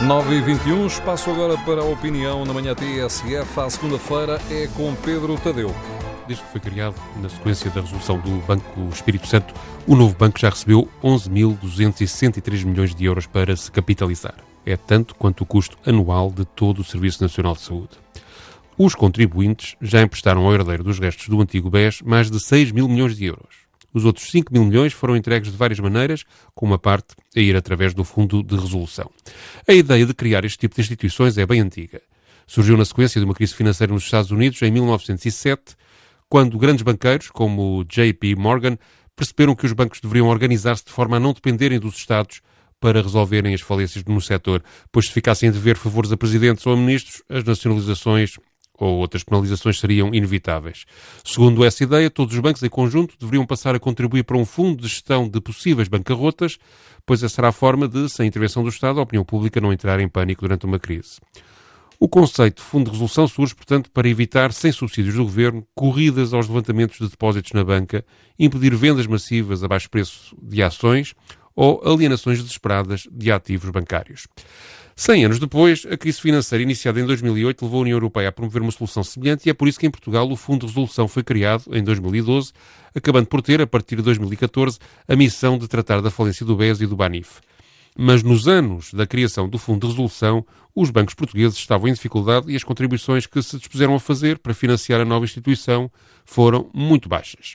9 e 21 espaço agora para a opinião na manhã TSF. À segunda-feira é com Pedro Tadeu. Desde que foi criado, na sequência da resolução do Banco Espírito Santo, o novo banco já recebeu 11.263 milhões de euros para se capitalizar. É tanto quanto o custo anual de todo o Serviço Nacional de Saúde. Os contribuintes já emprestaram ao herdeiro dos restos do antigo BES mais de 6 mil milhões de euros. Os outros 5 mil milhões foram entregues de várias maneiras, com uma parte a ir através do Fundo de Resolução. A ideia de criar este tipo de instituições é bem antiga. Surgiu na sequência de uma crise financeira nos Estados Unidos em 1907, quando grandes banqueiros, como JP Morgan, perceberam que os bancos deveriam organizar-se de forma a não dependerem dos Estados para resolverem as falências no setor, pois se ficassem a dever favores a presidentes ou a ministros, as nacionalizações ou outras penalizações seriam inevitáveis. Segundo essa ideia, todos os bancos em conjunto deveriam passar a contribuir para um fundo de gestão de possíveis bancarrotas, pois essa será a forma de, sem intervenção do Estado, a opinião pública não entrar em pânico durante uma crise. O conceito de fundo de resolução surge, portanto, para evitar, sem subsídios do governo, corridas aos levantamentos de depósitos na banca, impedir vendas massivas a baixo preço de ações ou alienações desesperadas de ativos bancários. Cem anos depois, a crise financeira iniciada em 2008 levou a União Europeia a promover uma solução semelhante e é por isso que em Portugal o Fundo de Resolução foi criado em 2012, acabando por ter, a partir de 2014, a missão de tratar da falência do BES e do BANIF. Mas nos anos da criação do Fundo de Resolução, os bancos portugueses estavam em dificuldade e as contribuições que se dispuseram a fazer para financiar a nova instituição foram muito baixas.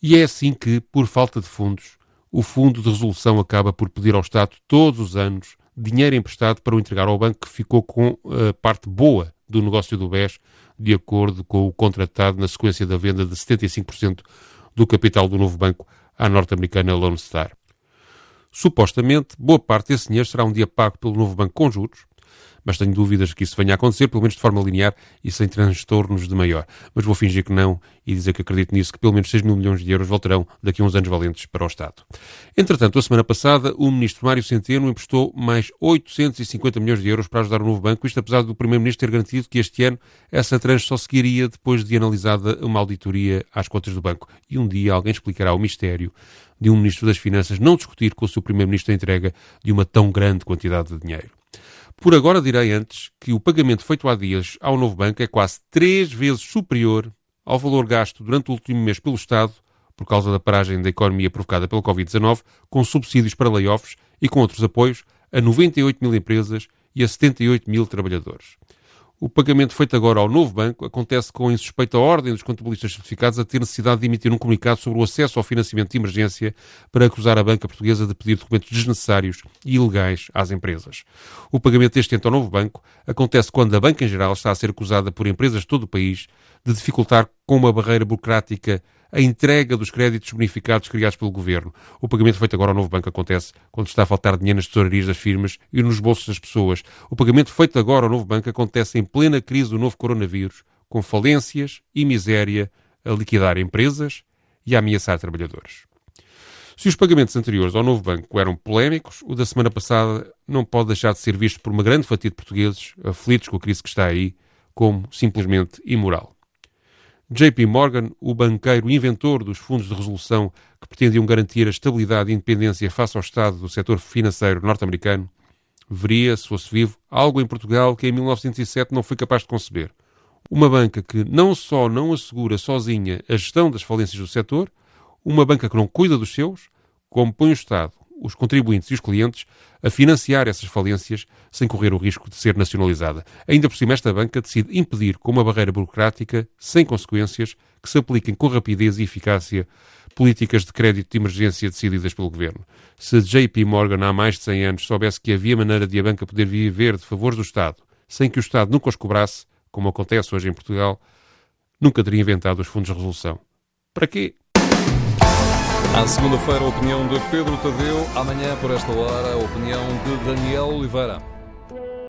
E é assim que, por falta de fundos, o Fundo de Resolução acaba por pedir ao Estado todos os anos dinheiro emprestado para o entregar ao banco que ficou com a parte boa do negócio do BES, de acordo com o contratado na sequência da venda de 75% do capital do novo banco à norte-americana Lone Star. Supostamente, boa parte desse dinheiro será um dia pago pelo novo banco com juros, mas tenho dúvidas que isso venha a acontecer, pelo menos de forma linear e sem transtornos de maior. Mas vou fingir que não e dizer que acredito nisso, que pelo menos 6 mil milhões de euros voltarão daqui a uns anos valentes para o Estado. Entretanto, a semana passada, o ministro Mário Centeno emprestou mais 850 milhões de euros para ajudar o novo banco, isto apesar do primeiro-ministro ter garantido que este ano essa tranche só seguiria depois de analisada uma auditoria às contas do banco. E um dia alguém explicará o mistério de um ministro das Finanças não discutir com o seu primeiro-ministro a entrega de uma tão grande quantidade de dinheiro. Por agora direi antes que o pagamento feito há dias ao novo banco é quase três vezes superior ao valor gasto durante o último mês pelo Estado, por causa da paragem da economia provocada pela Covid-19, com subsídios para layoffs e com outros apoios a 98 mil empresas e a 78 mil trabalhadores. O pagamento feito agora ao novo banco acontece com a insuspeita ordem dos contabilistas certificados a ter necessidade de emitir um comunicado sobre o acesso ao financiamento de emergência para acusar a banca portuguesa de pedir documentos desnecessários e ilegais às empresas. O pagamento deste ente ao novo banco acontece quando a banca em geral está a ser acusada por empresas de todo o país de dificultar com uma barreira burocrática a entrega dos créditos bonificados criados pelo governo. O pagamento feito agora ao novo banco acontece quando está a faltar dinheiro nas tesourarias das firmas e nos bolsos das pessoas. O pagamento feito agora ao novo banco acontece em plena crise do novo coronavírus, com falências e miséria a liquidar empresas e a ameaçar trabalhadores. Se os pagamentos anteriores ao novo banco eram polémicos, o da semana passada não pode deixar de ser visto por uma grande fatia de portugueses aflitos com a crise que está aí como simplesmente imoral. JP Morgan, o banqueiro inventor dos fundos de resolução que pretendiam garantir a estabilidade e independência face ao Estado do setor financeiro norte-americano, veria, se fosse vivo, algo em Portugal que em 1907 não foi capaz de conceber. Uma banca que não só não assegura sozinha a gestão das falências do setor, uma banca que não cuida dos seus, como põe o Estado os contribuintes e os clientes a financiar essas falências sem correr o risco de ser nacionalizada. Ainda por cima, esta banca decide impedir, com uma barreira burocrática, sem consequências, que se apliquem com rapidez e eficácia políticas de crédito de emergência decididas pelo governo. Se JP Morgan há mais de 100 anos soubesse que havia maneira de a banca poder viver de favores do Estado, sem que o Estado nunca os cobrasse, como acontece hoje em Portugal, nunca teria inventado os fundos de resolução. Para quê? À segunda-feira, a opinião de Pedro Tadeu. Amanhã, por esta hora, a opinião de Daniel Oliveira.